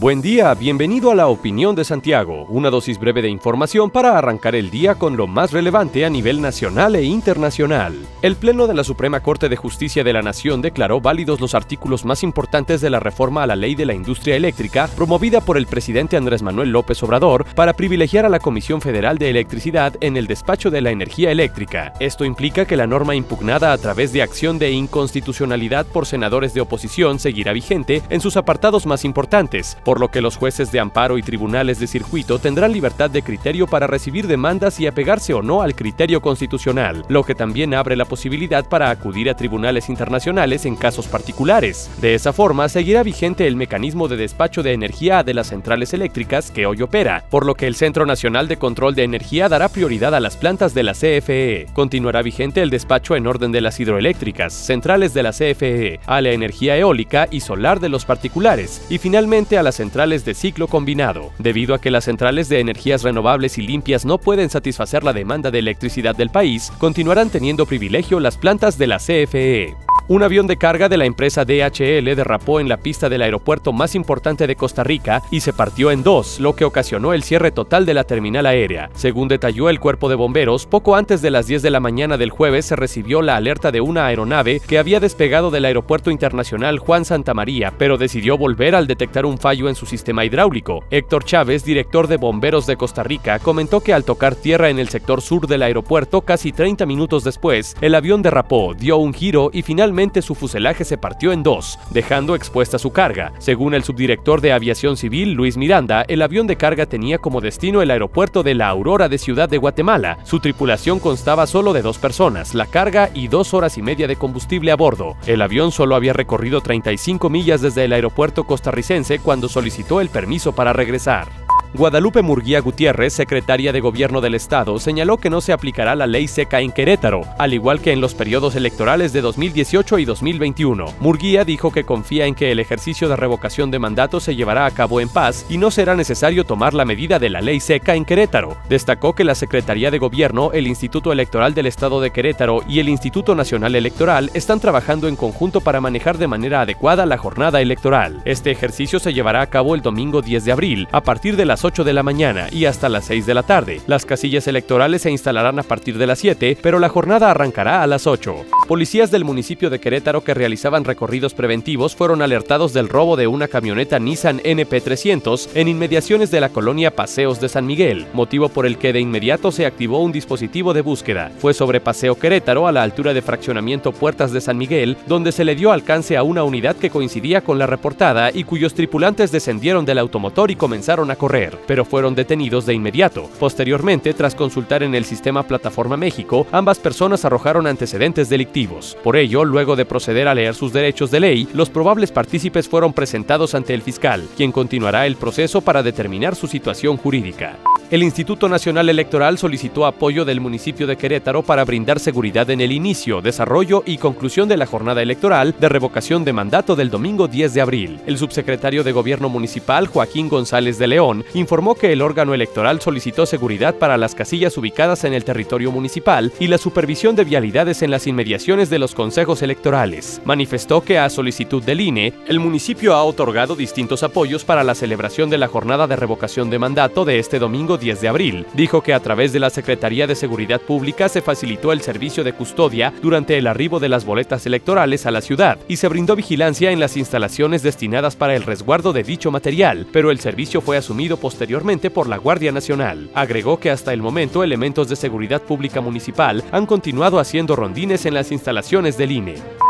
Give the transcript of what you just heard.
Buen día, bienvenido a la Opinión de Santiago, una dosis breve de información para arrancar el día con lo más relevante a nivel nacional e internacional. El Pleno de la Suprema Corte de Justicia de la Nación declaró válidos los artículos más importantes de la reforma a la ley de la industria eléctrica promovida por el presidente Andrés Manuel López Obrador para privilegiar a la Comisión Federal de Electricidad en el despacho de la energía eléctrica. Esto implica que la norma impugnada a través de acción de inconstitucionalidad por senadores de oposición seguirá vigente en sus apartados más importantes por lo que los jueces de amparo y tribunales de circuito tendrán libertad de criterio para recibir demandas y apegarse o no al criterio constitucional, lo que también abre la posibilidad para acudir a tribunales internacionales en casos particulares. De esa forma, seguirá vigente el mecanismo de despacho de energía de las centrales eléctricas que hoy opera, por lo que el Centro Nacional de Control de Energía dará prioridad a las plantas de la CFE. Continuará vigente el despacho en orden de las hidroeléctricas, centrales de la CFE, a la energía eólica y solar de los particulares, y finalmente a las centrales de ciclo combinado, debido a que las centrales de energías renovables y limpias no pueden satisfacer la demanda de electricidad del país, continuarán teniendo privilegio las plantas de la CFE. Un avión de carga de la empresa DHL derrapó en la pista del aeropuerto más importante de Costa Rica y se partió en dos, lo que ocasionó el cierre total de la terminal aérea. Según detalló el cuerpo de bomberos, poco antes de las 10 de la mañana del jueves se recibió la alerta de una aeronave que había despegado del aeropuerto internacional Juan Santa María, pero decidió volver al detectar un fallo en su sistema hidráulico. Héctor Chávez, director de bomberos de Costa Rica, comentó que al tocar tierra en el sector sur del aeropuerto casi 30 minutos después, el avión derrapó, dio un giro y finalmente su fuselaje se partió en dos, dejando expuesta su carga. Según el subdirector de Aviación Civil, Luis Miranda, el avión de carga tenía como destino el aeropuerto de La Aurora de Ciudad de Guatemala. Su tripulación constaba solo de dos personas, la carga y dos horas y media de combustible a bordo. El avión solo había recorrido 35 millas desde el aeropuerto costarricense cuando solicitó el permiso para regresar. Guadalupe Murguía Gutiérrez, secretaria de Gobierno del Estado, señaló que no se aplicará la ley seca en Querétaro, al igual que en los periodos electorales de 2018 y 2021. Murguía dijo que confía en que el ejercicio de revocación de mandato se llevará a cabo en paz y no será necesario tomar la medida de la ley seca en Querétaro. Destacó que la Secretaría de Gobierno, el Instituto Electoral del Estado de Querétaro y el Instituto Nacional Electoral están trabajando en conjunto para manejar de manera adecuada la jornada electoral. Este ejercicio se llevará a cabo el domingo 10 de abril, a partir de las 8 de la mañana y hasta las 6 de la tarde. Las casillas electorales se instalarán a partir de las 7, pero la jornada arrancará a las 8. Policías del municipio de Querétaro que realizaban recorridos preventivos fueron alertados del robo de una camioneta Nissan NP300 en inmediaciones de la colonia Paseos de San Miguel, motivo por el que de inmediato se activó un dispositivo de búsqueda. Fue sobre Paseo Querétaro a la altura de fraccionamiento Puertas de San Miguel, donde se le dio alcance a una unidad que coincidía con la reportada y cuyos tripulantes descendieron del automotor y comenzaron a correr pero fueron detenidos de inmediato. Posteriormente, tras consultar en el sistema Plataforma México, ambas personas arrojaron antecedentes delictivos. Por ello, luego de proceder a leer sus derechos de ley, los probables partícipes fueron presentados ante el fiscal, quien continuará el proceso para determinar su situación jurídica el Instituto Nacional Electoral solicitó apoyo del municipio de Querétaro para brindar seguridad en el inicio, desarrollo y conclusión de la jornada electoral de revocación de mandato del domingo 10 de abril. El subsecretario de Gobierno Municipal, Joaquín González de León, informó que el órgano electoral solicitó seguridad para las casillas ubicadas en el territorio municipal y la supervisión de vialidades en las inmediaciones de los consejos electorales. Manifestó que a solicitud del INE, el municipio ha otorgado distintos apoyos para la celebración de la jornada de revocación de mandato de este domingo 10 de abril. Dijo que a través de la Secretaría de Seguridad Pública se facilitó el servicio de custodia durante el arribo de las boletas electorales a la ciudad y se brindó vigilancia en las instalaciones destinadas para el resguardo de dicho material, pero el servicio fue asumido posteriormente por la Guardia Nacional. Agregó que hasta el momento elementos de seguridad pública municipal han continuado haciendo rondines en las instalaciones del INE.